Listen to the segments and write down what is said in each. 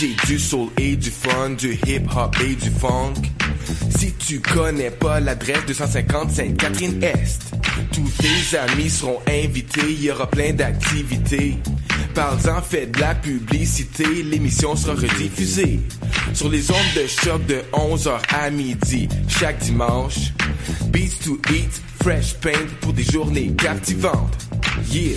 J'ai du soul et du fun, du hip hop et du funk. Si tu connais pas l'adresse 250 Sainte-Catherine-Est, tous tes amis seront invités, il y aura plein d'activités. Parle-en, fais de la publicité, l'émission sera rediffusée sur les ondes de choc de 11h à midi chaque dimanche. Beats to eat, fresh paint pour des journées captivantes. Yeah!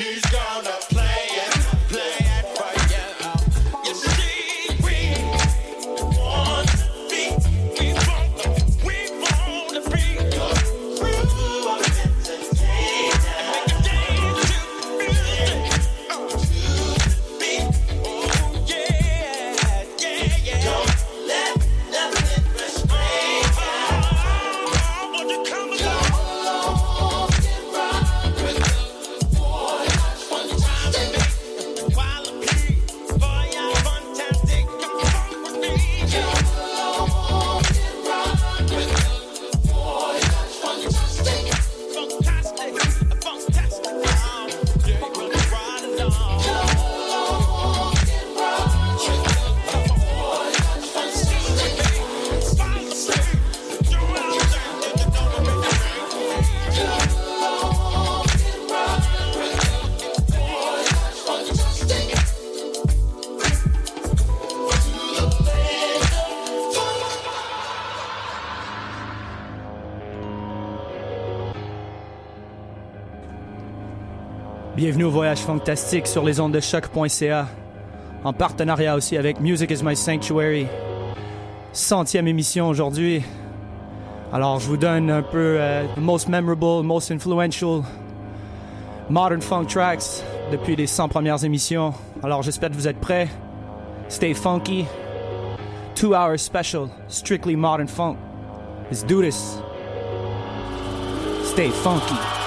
He's gonna play Bienvenue au Voyage Fantastique sur les ondes de choc.ca. En partenariat aussi avec Music is My Sanctuary. Centième émission aujourd'hui. Alors, je vous donne un peu euh, most memorable, most influential modern funk tracks depuis les 100 premières émissions. Alors, j'espère que vous êtes prêts. Stay funky. Two hour special, strictly modern funk. Let's do this. Stay funky.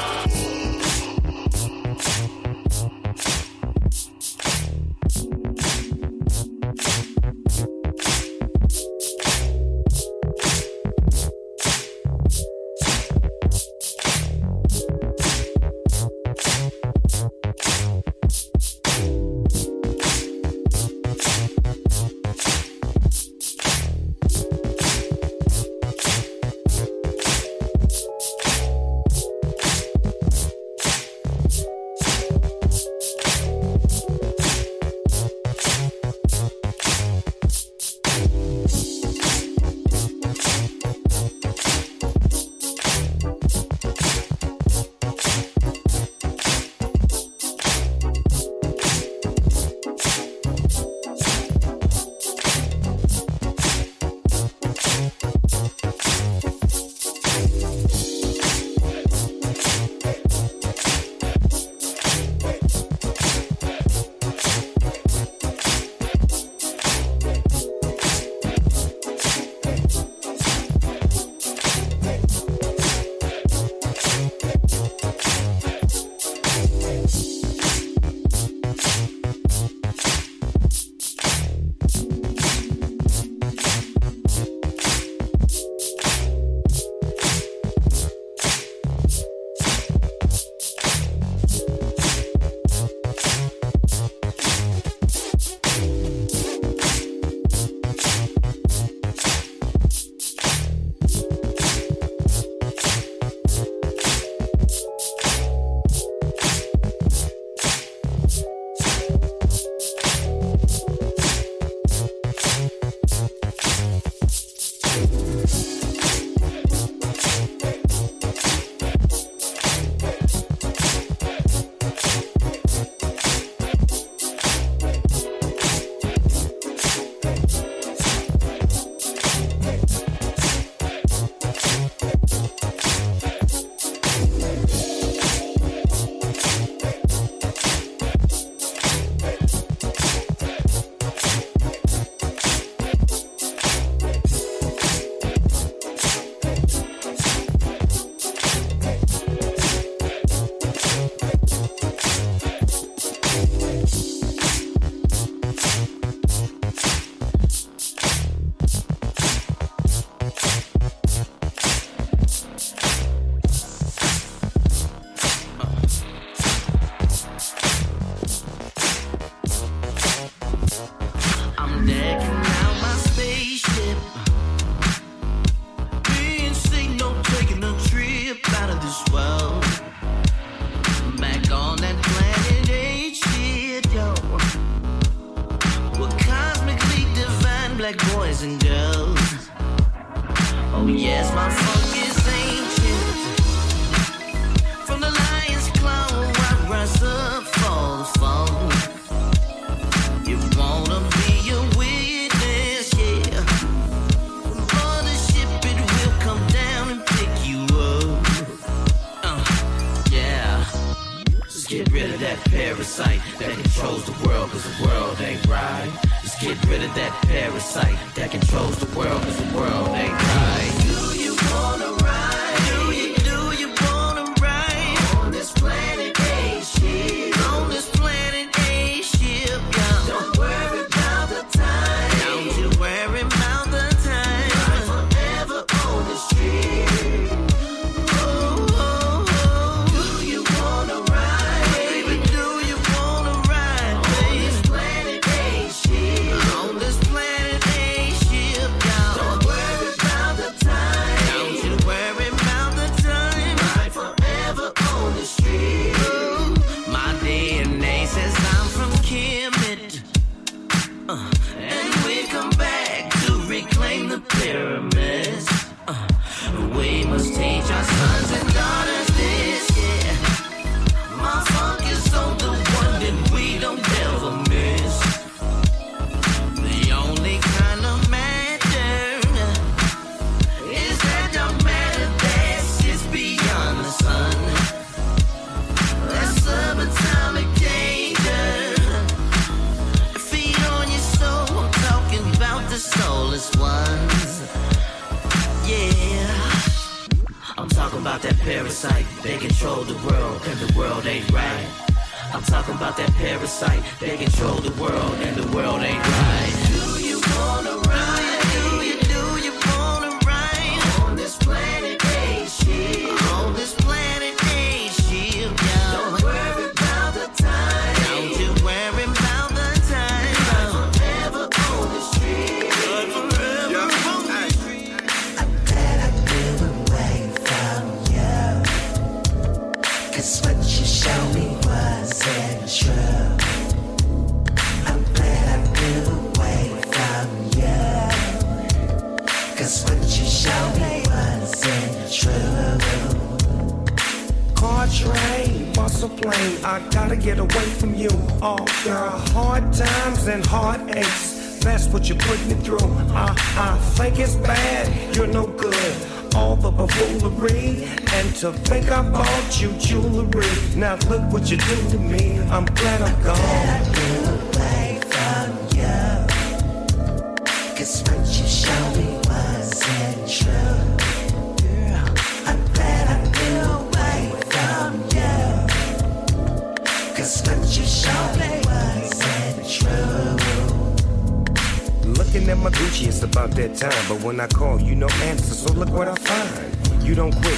Now look what you do to me. I'm glad I'm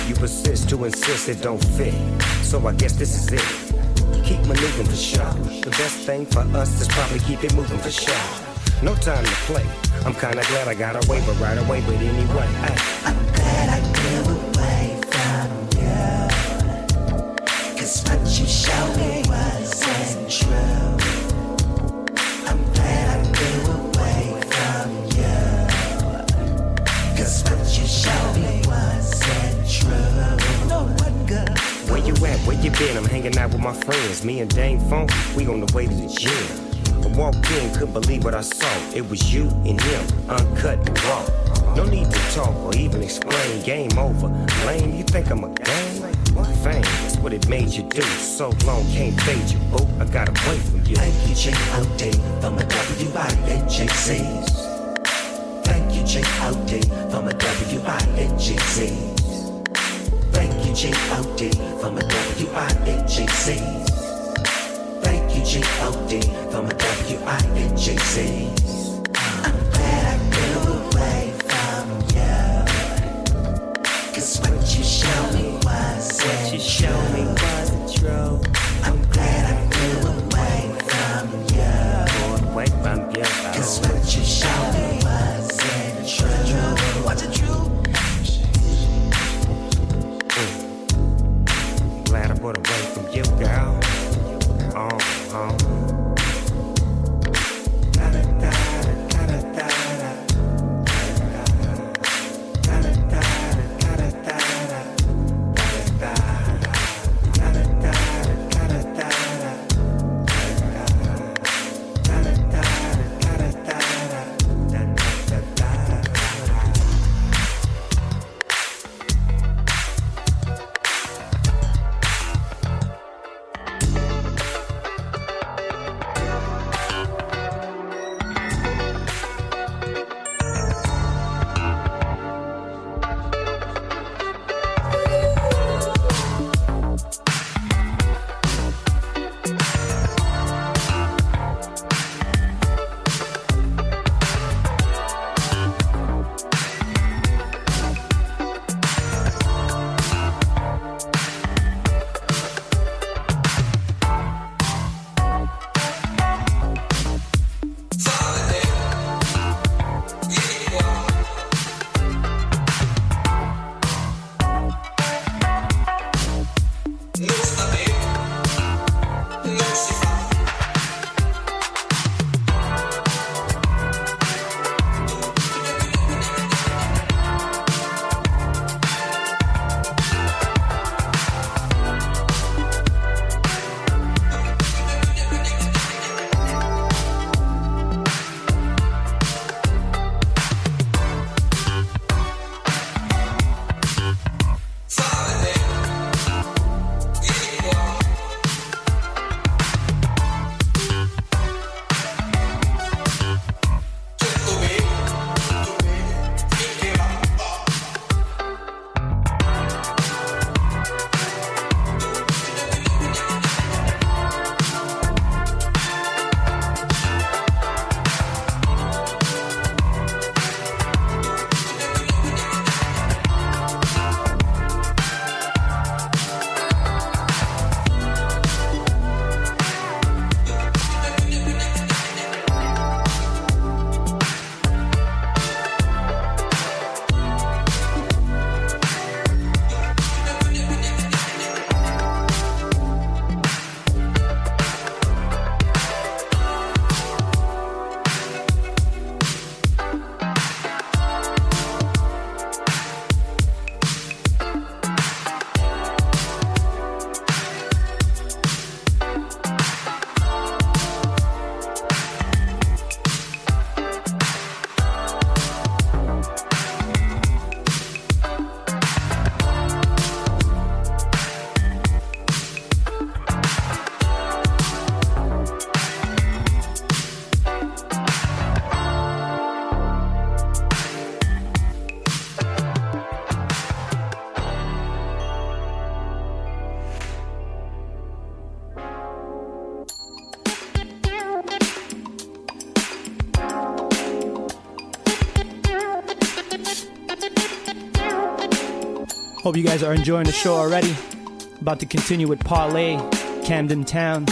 You persist to insist it don't fit. So I guess this is it. Keep maneuvering for sure. The best thing for us is probably keep it moving for sure. No time to play. I'm kinda glad I got away, but right away, but anyway. I, I'm glad I came away from you. Cause what you showed me. you been? I'm hanging out with my friends. Me and Dang Funk, we on the way to the gym. I walked in, couldn't believe what I saw. It was you and him, uncut and raw. No need to talk or even explain. Game over. Lame, you think I'm a game? Fame, that's what it made you do. So long, can't fade you, Oh, I gotta wait for you. Thank you, J O D, from a W I N J C. Thank you, J O D, from a W I N J C. G-O-D, from a W-I-N-G-C. Thank you, G-O-D, from a W-I-N-G-C. I'm glad I grew away from you. What you showed me was me Hope you guys are enjoying the show already. About to continue with Parlay, Camden Town.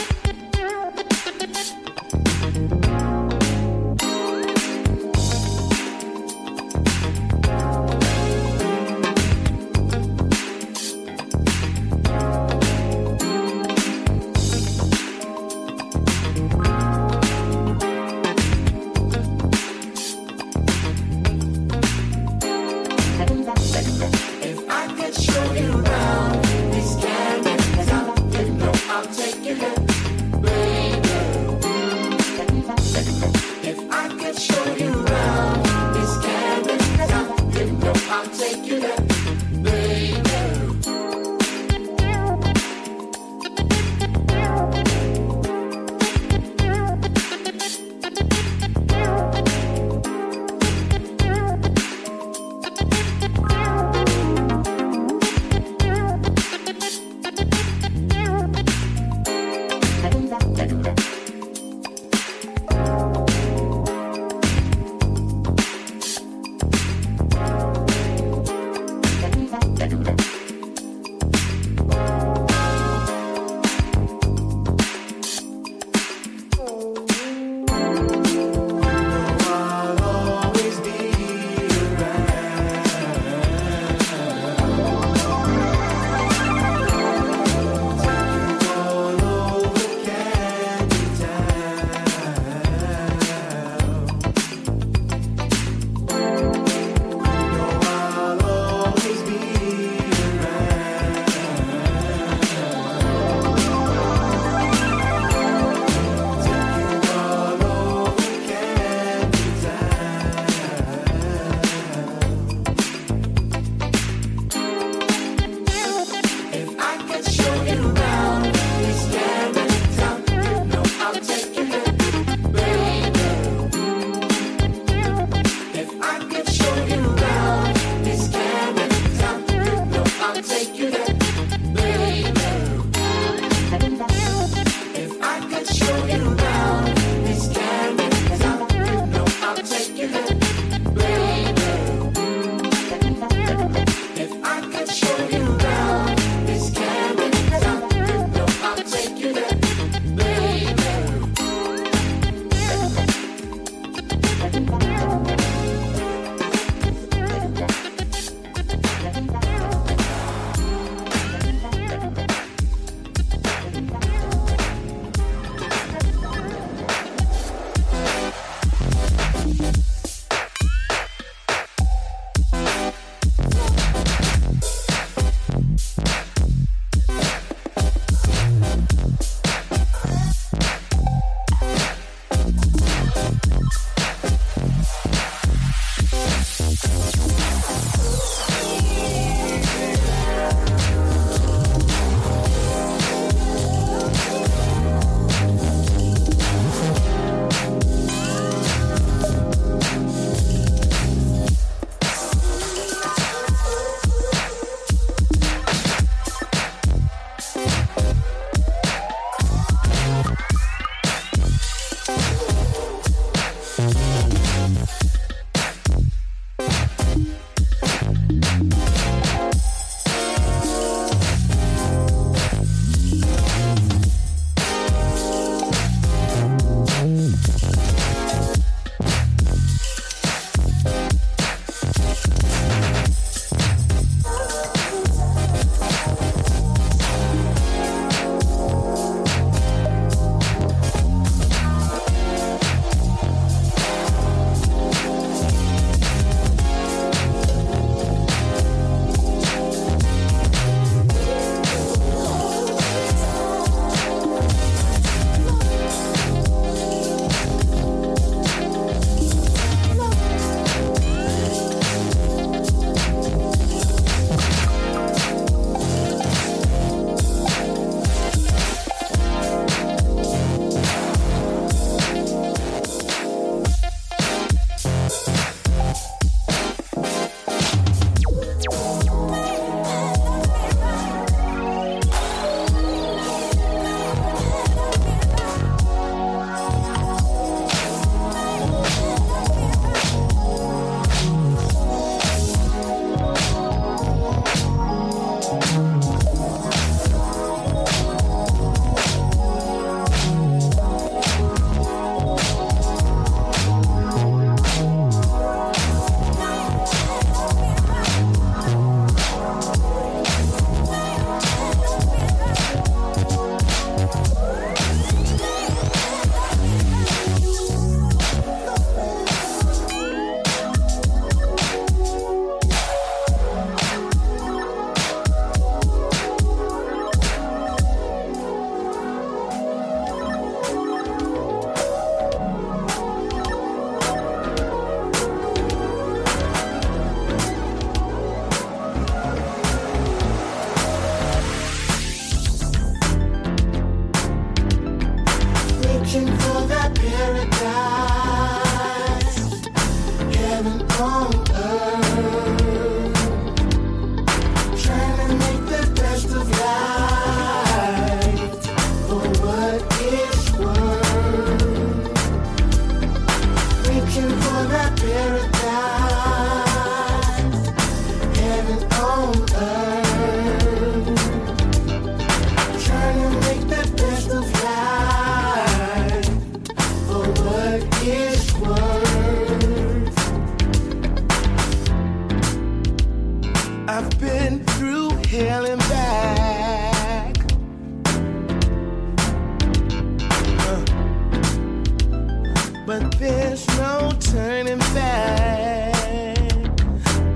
there's no turning back.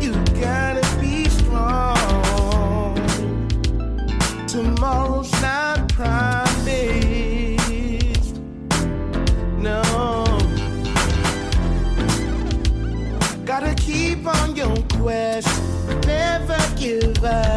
You gotta be strong. Tomorrow's not promised. No. Gotta keep on your quest. Never give up.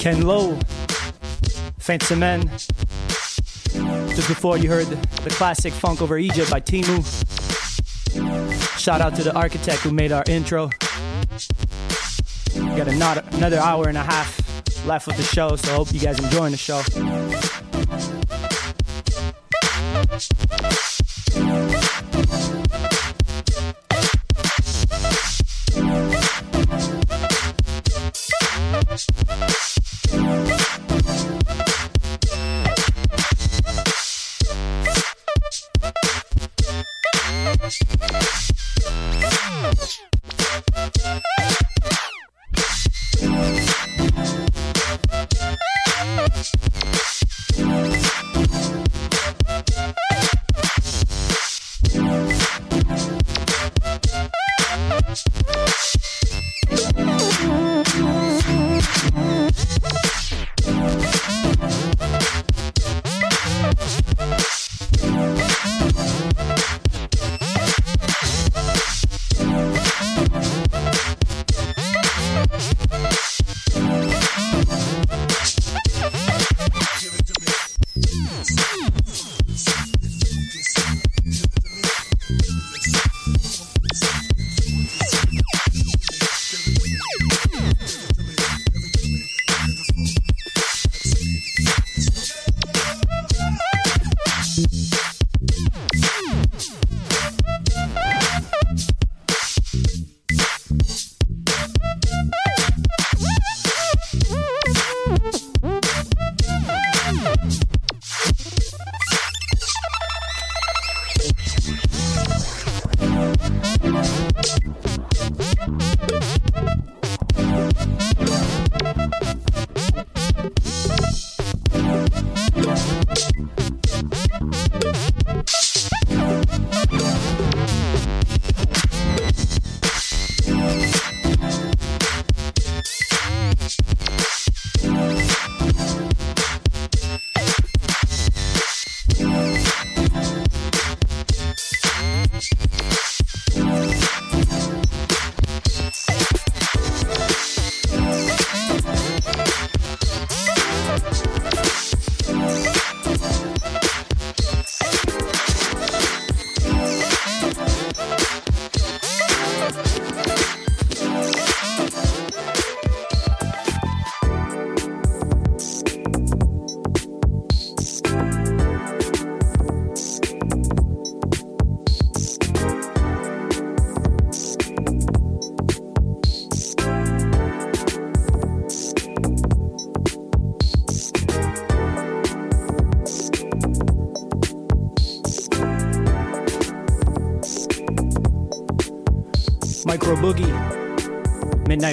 Ken Lowe, fin de semaine. Just before you heard the classic Funk Over Egypt by Timu. Shout out to the architect who made our intro. We got another, hour and a half left of the show, so I hope you guys enjoying the show.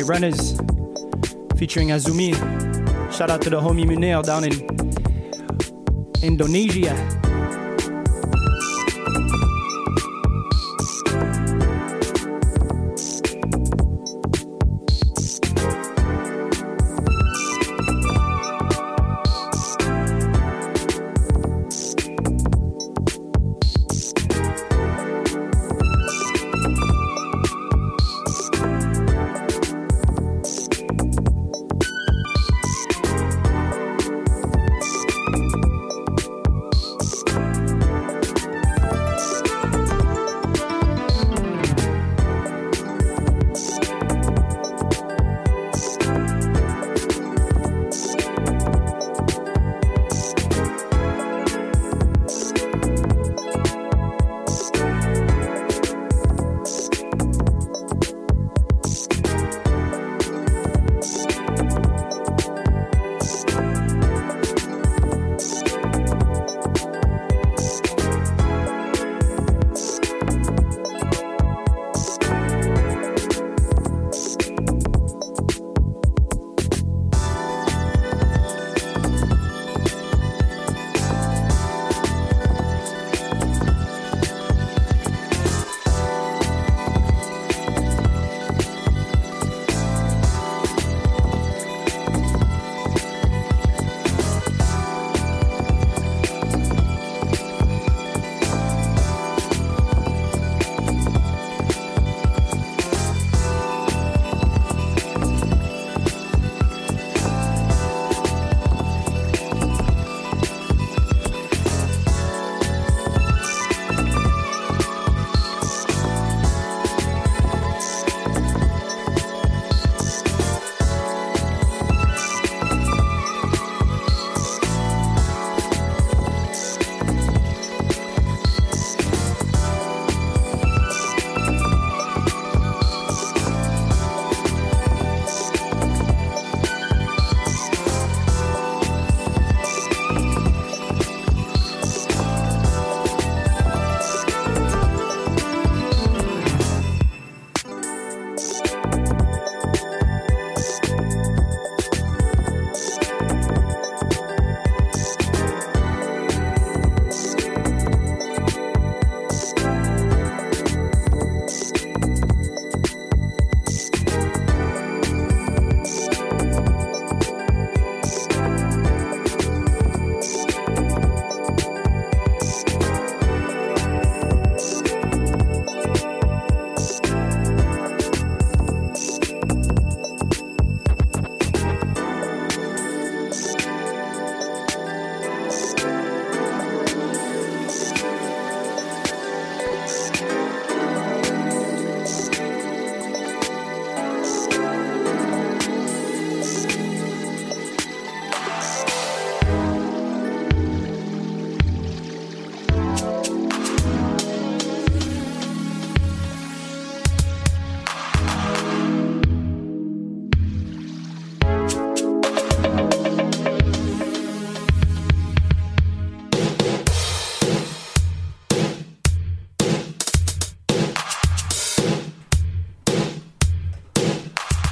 Runners, featuring Azumi. Shout out to the homie Munir down in Indonesia.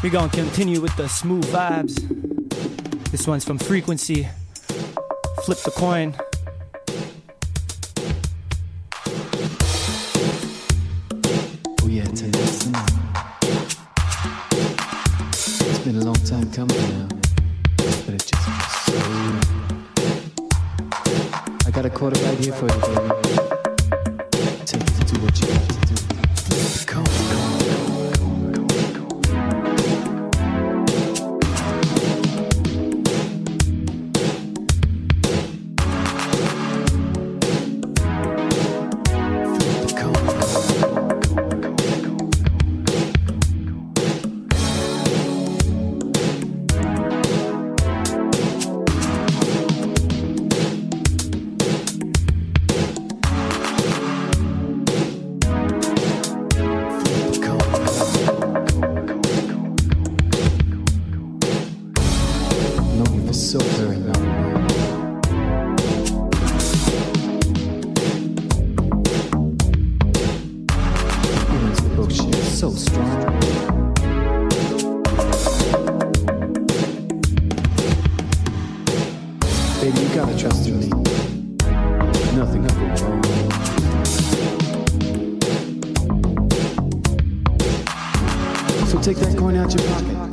We're gonna continue with the smooth vibes. This one's from Frequency. Flip the coin. Take that coin out your pocket.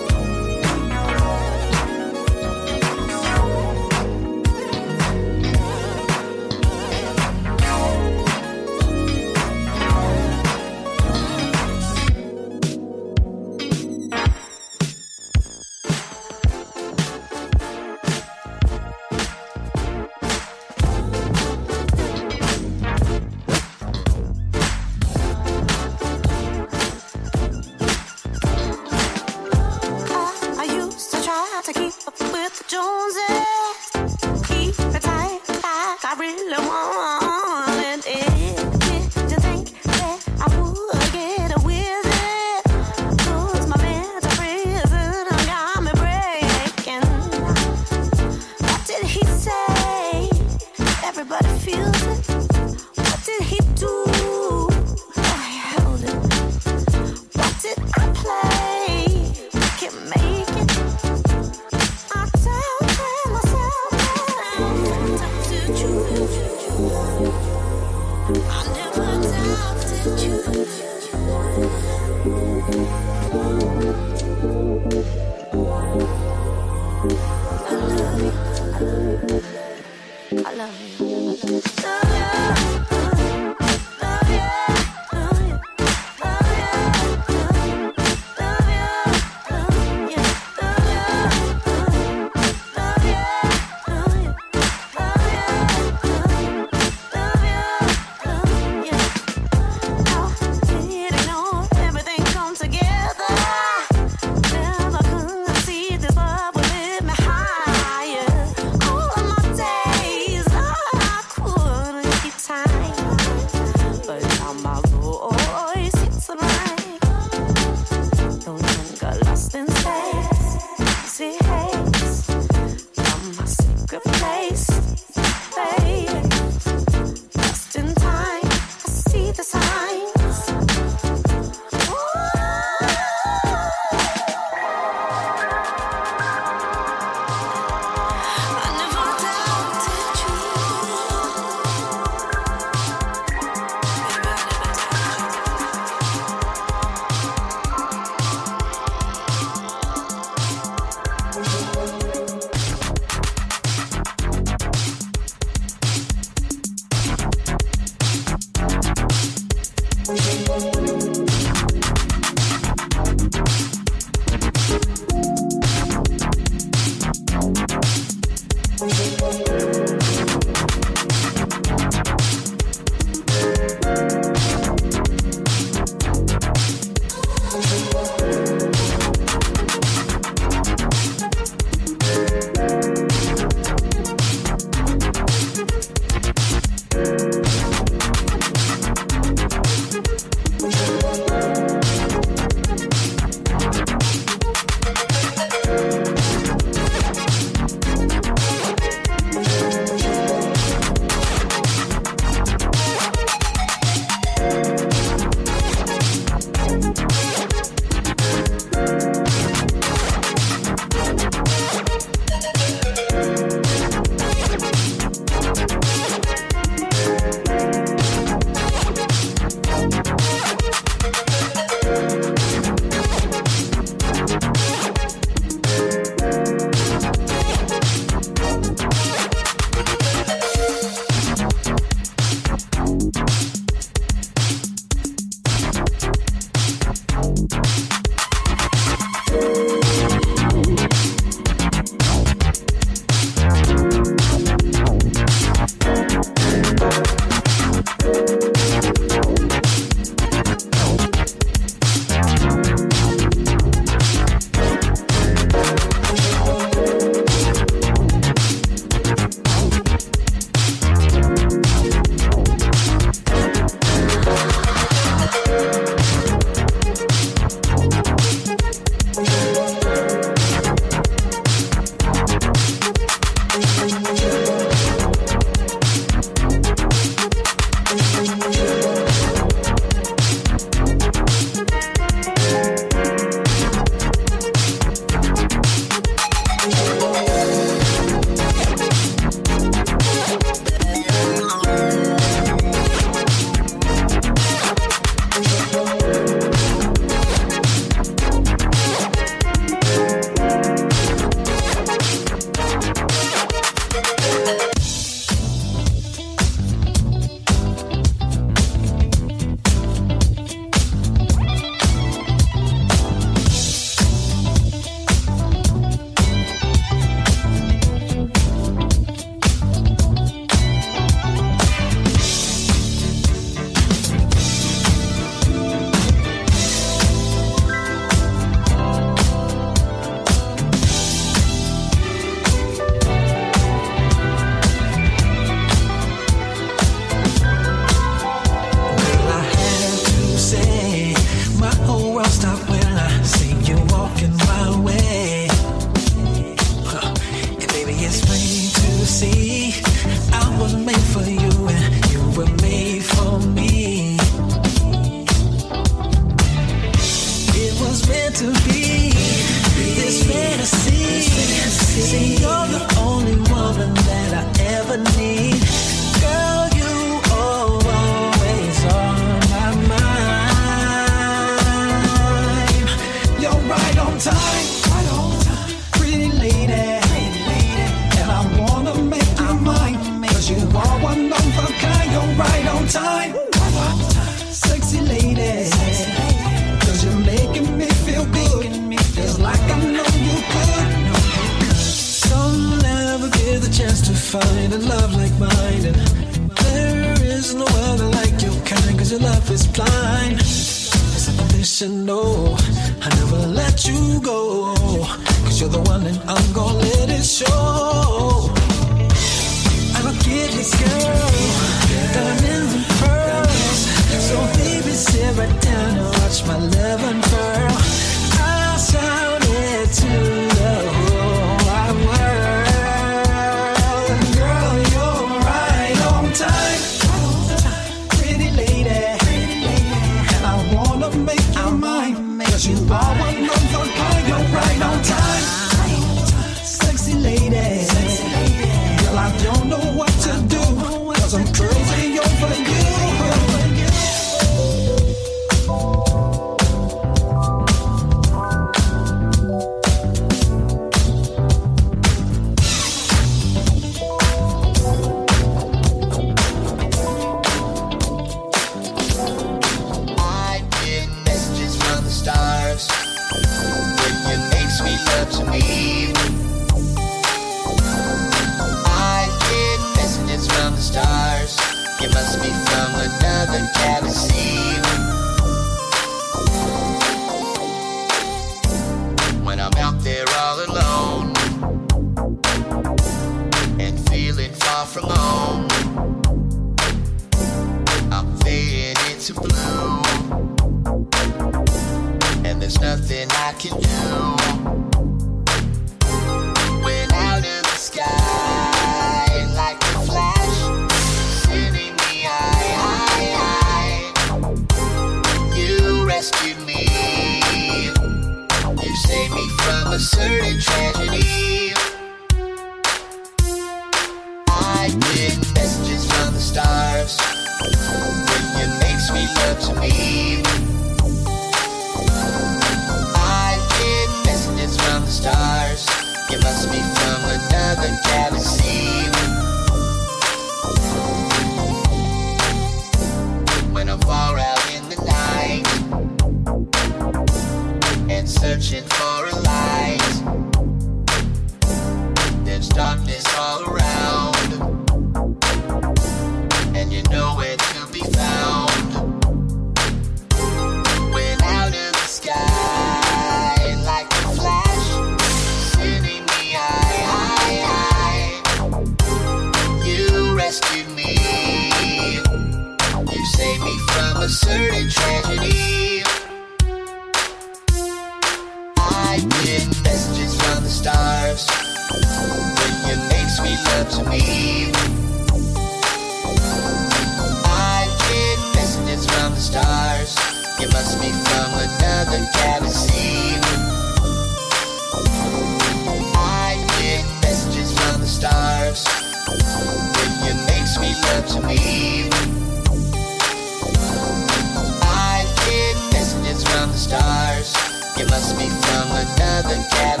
It must be from another galaxy.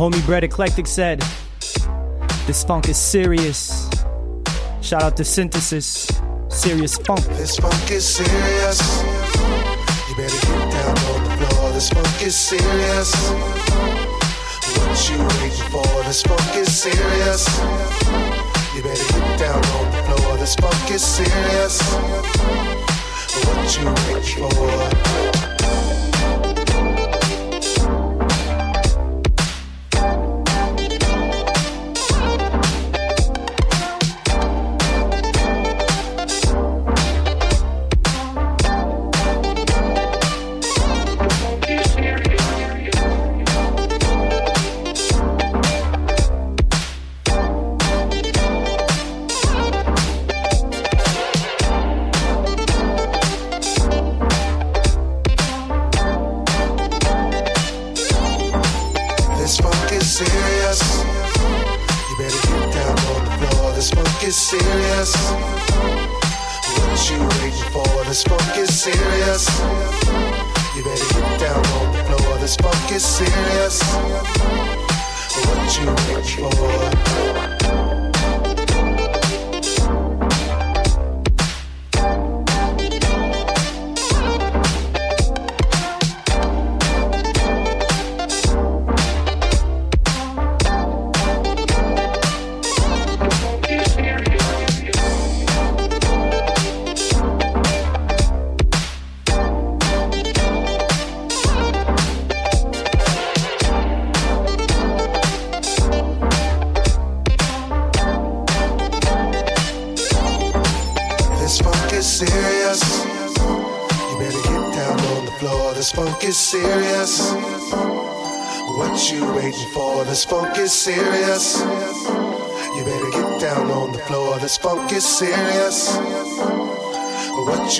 homie Bread Eclectic said, This funk is serious. Shout out to Synthesis. Serious funk. This funk is serious. You better get down on the floor. This funk is serious. What you waiting for? This funk is serious. You better get down on the floor. This funk is serious. What you waiting for?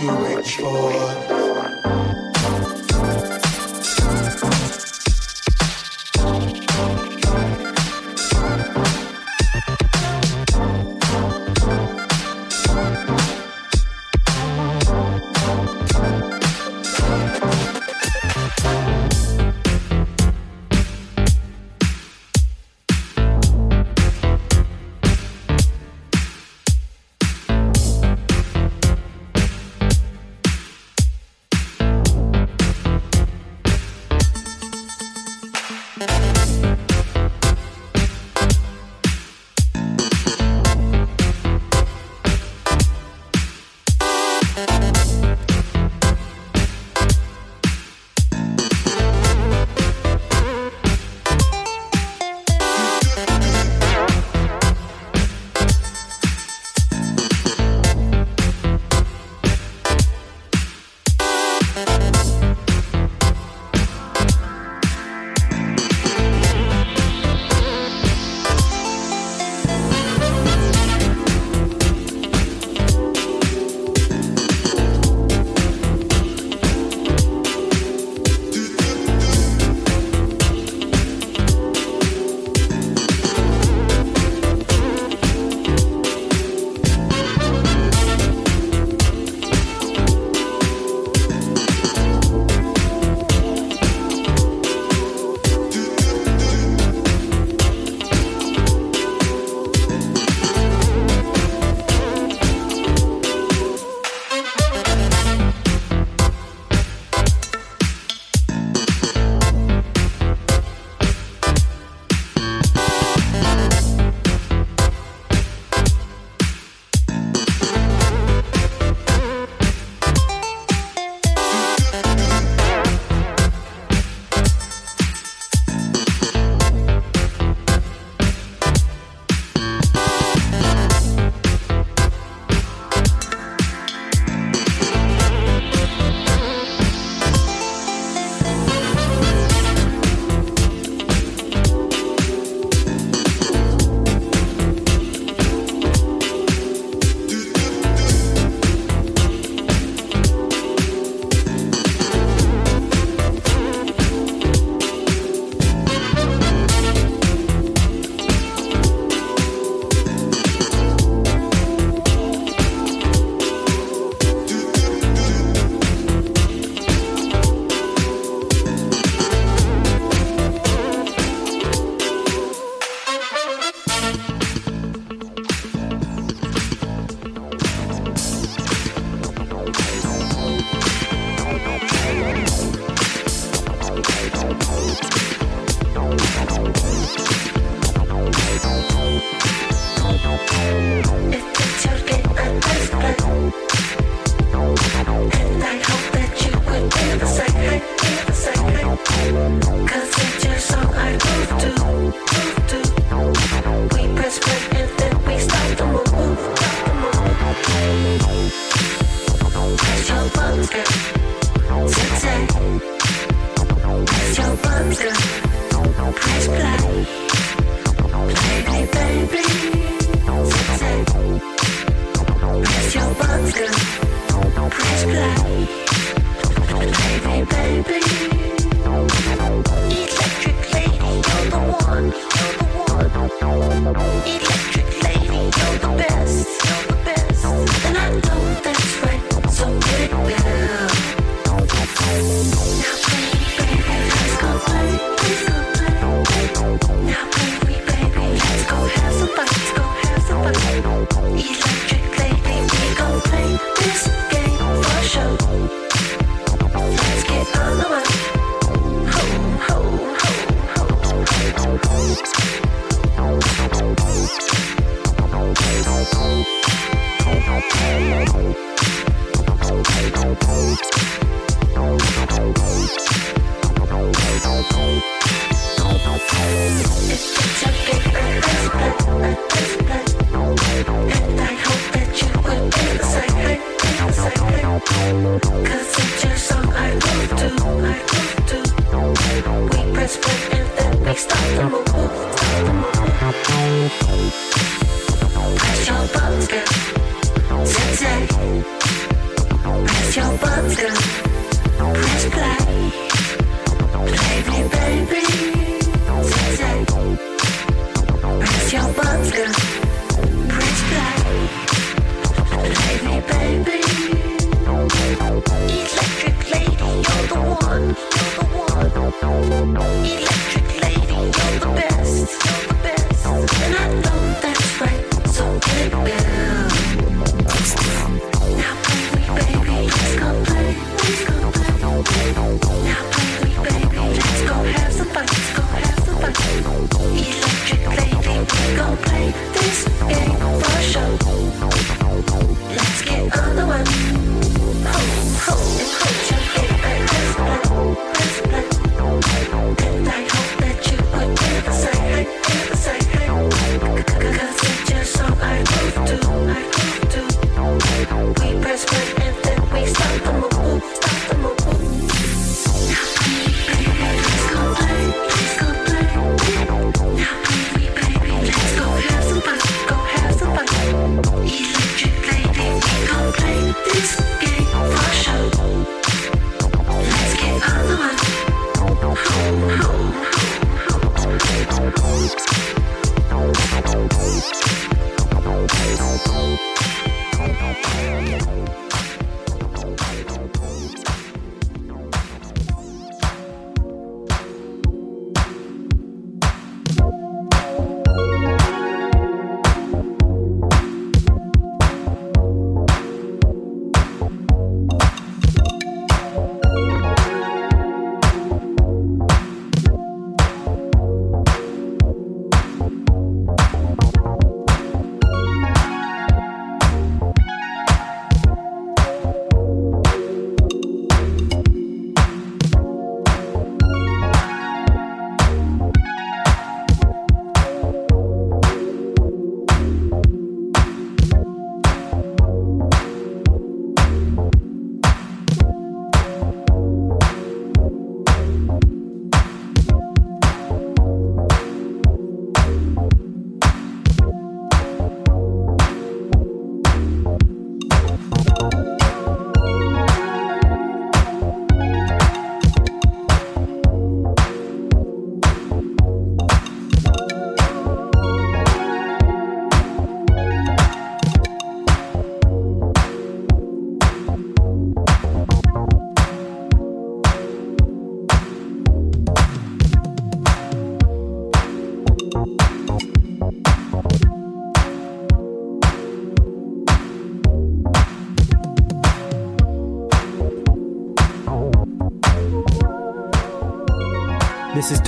You waiting for?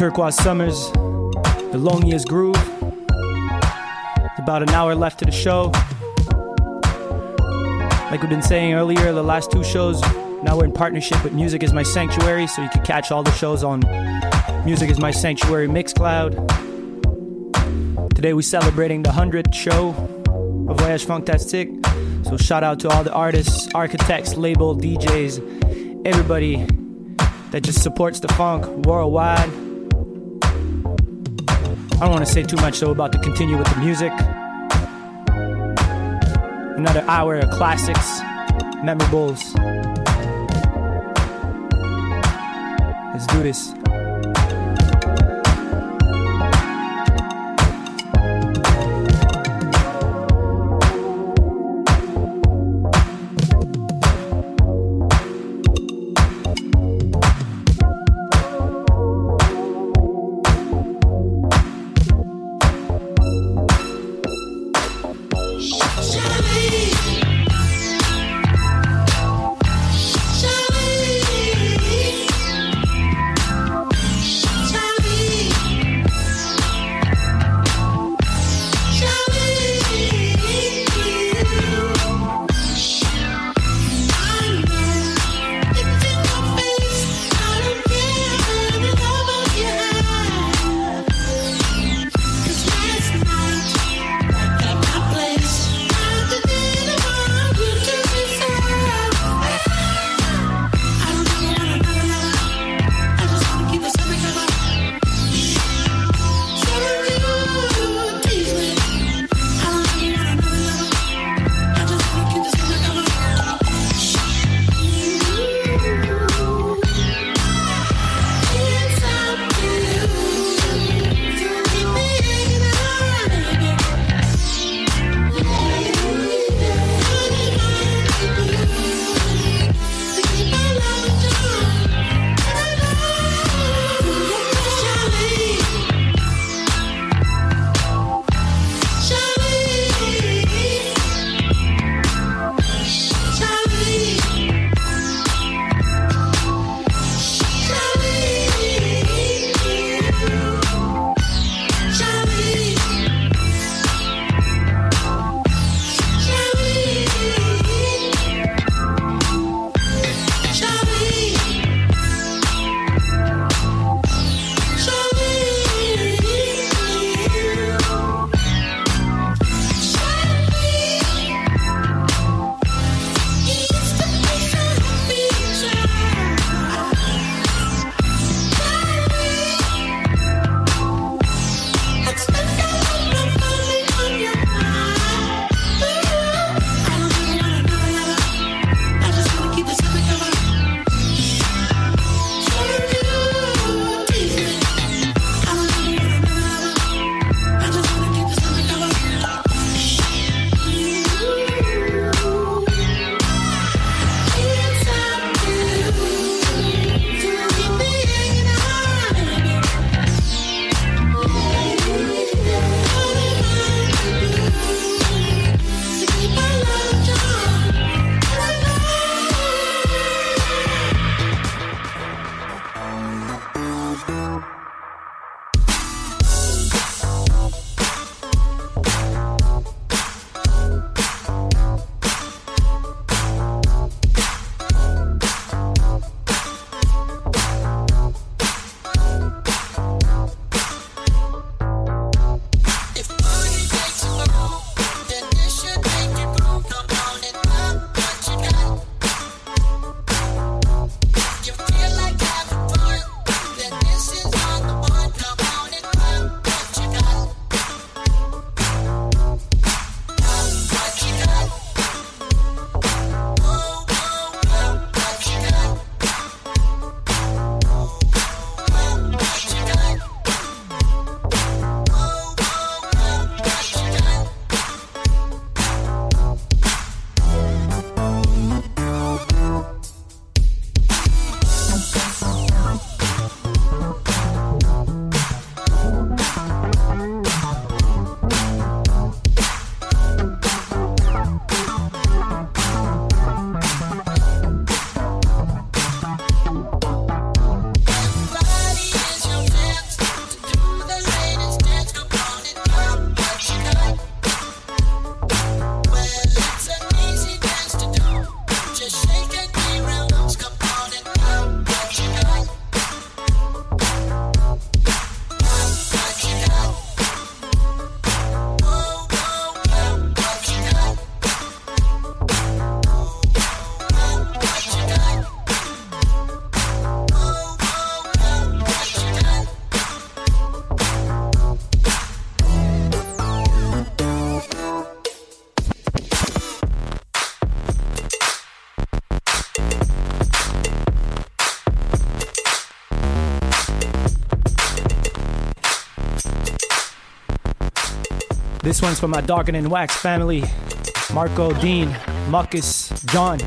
Turquoise Summers, The Loneliest Groove. It's about an hour left to the show. Like we've been saying earlier, the last two shows, now we're in partnership with Music is My Sanctuary, so you can catch all the shows on Music is My Sanctuary Mixcloud. Today we're celebrating the 100th show of Voyage Fantastic. So shout out to all the artists, architects, label, DJs, everybody that just supports the funk worldwide. I don't want to say too much though about to continue with the music. Another hour of classics, memorables. Let's do this. One's for my Darken and Wax family Marco, Dean, Marcus, John.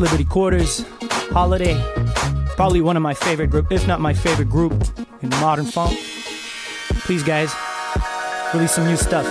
Liberty Quarters, Holiday. Probably one of my favorite group, if not my favorite group in modern funk. Please, guys, release some new stuff.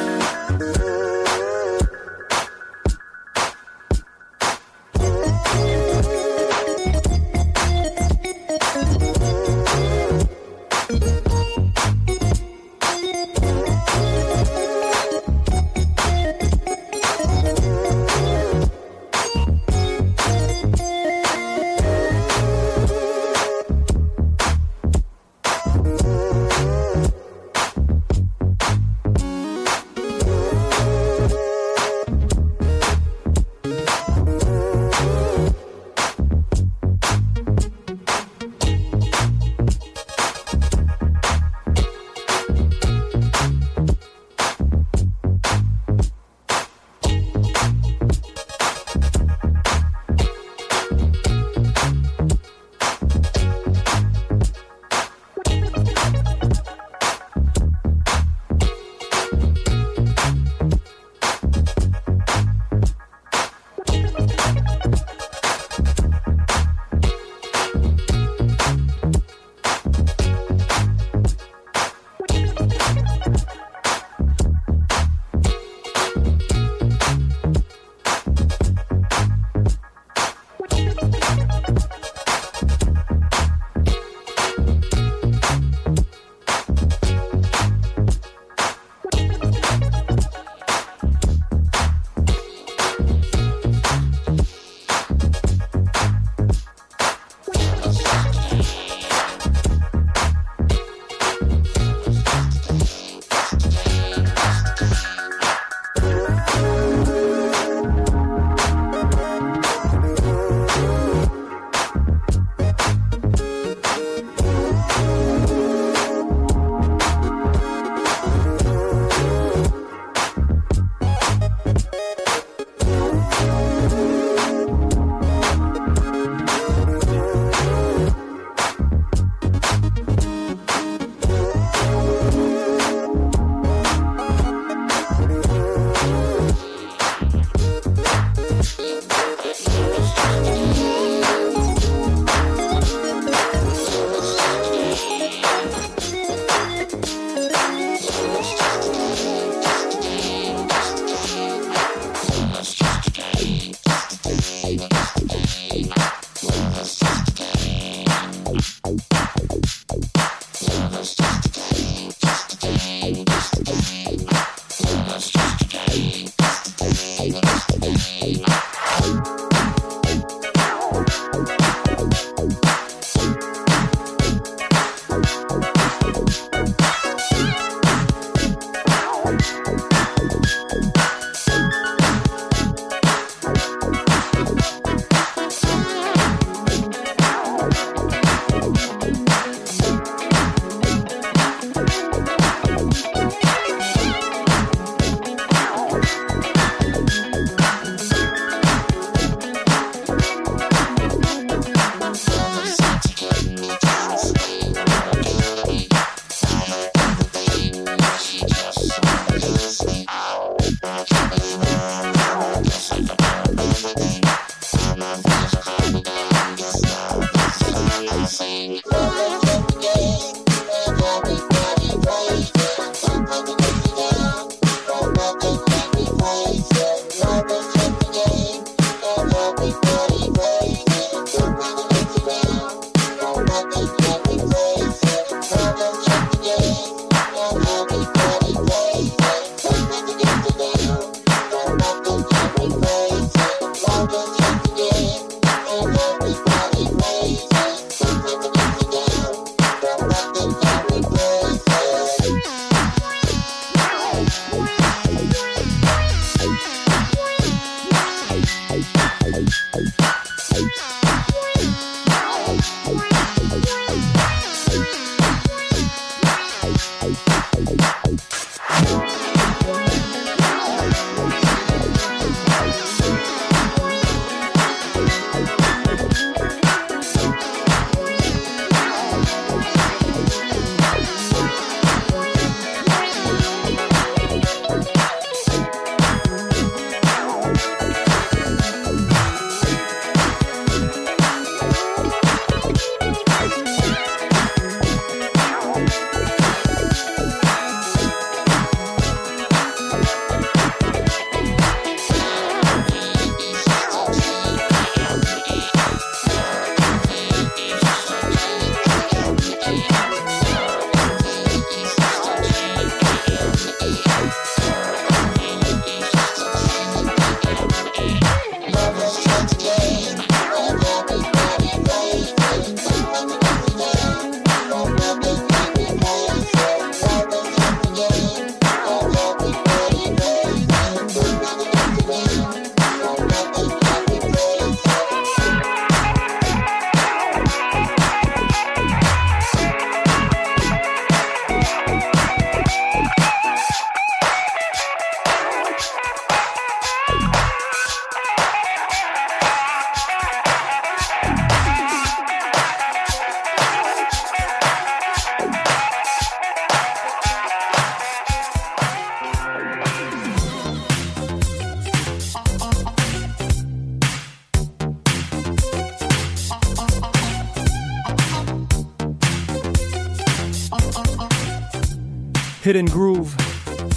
Hidden Groove,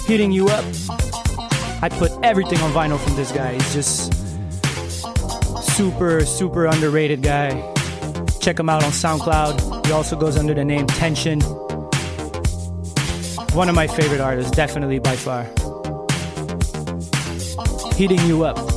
hitting you up. I put everything on vinyl from this guy. He's just super, super underrated guy. Check him out on SoundCloud. He also goes under the name Tension. One of my favorite artists, definitely by far. Heating you up.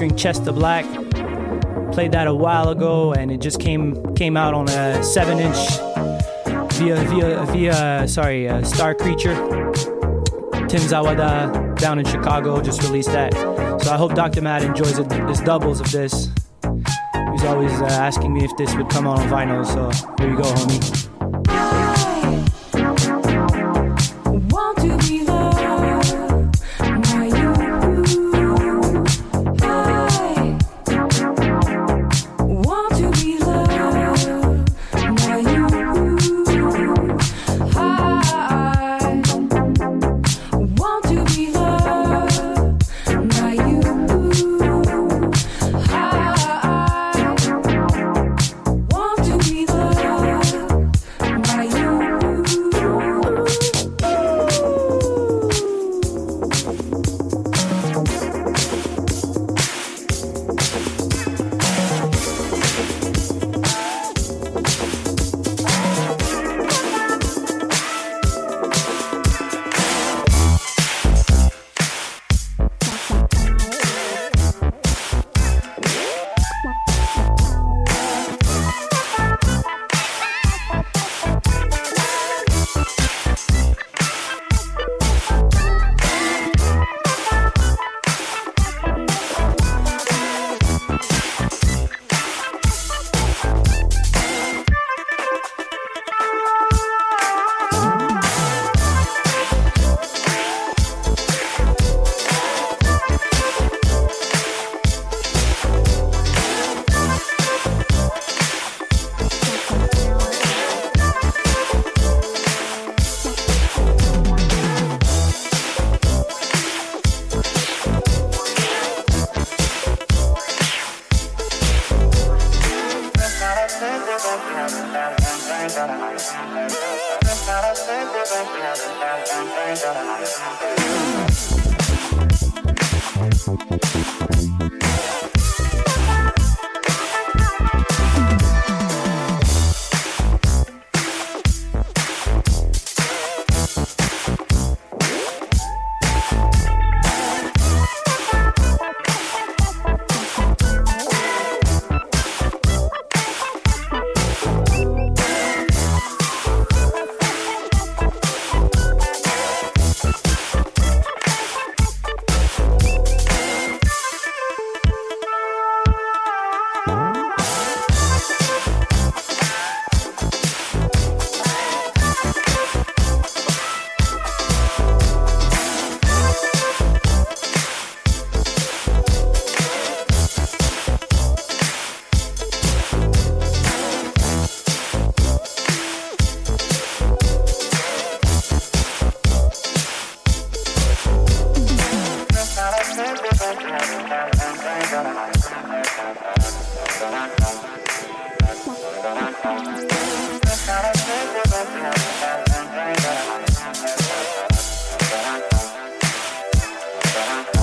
Featuring Chester Black. Played that a while ago, and it just came came out on a seven inch via via via sorry uh, Star Creature. Tim Zawada down in Chicago just released that. So I hope Dr. Matt enjoys it, his doubles of this. He was always uh, asking me if this would come out on vinyl, so here you go, homie.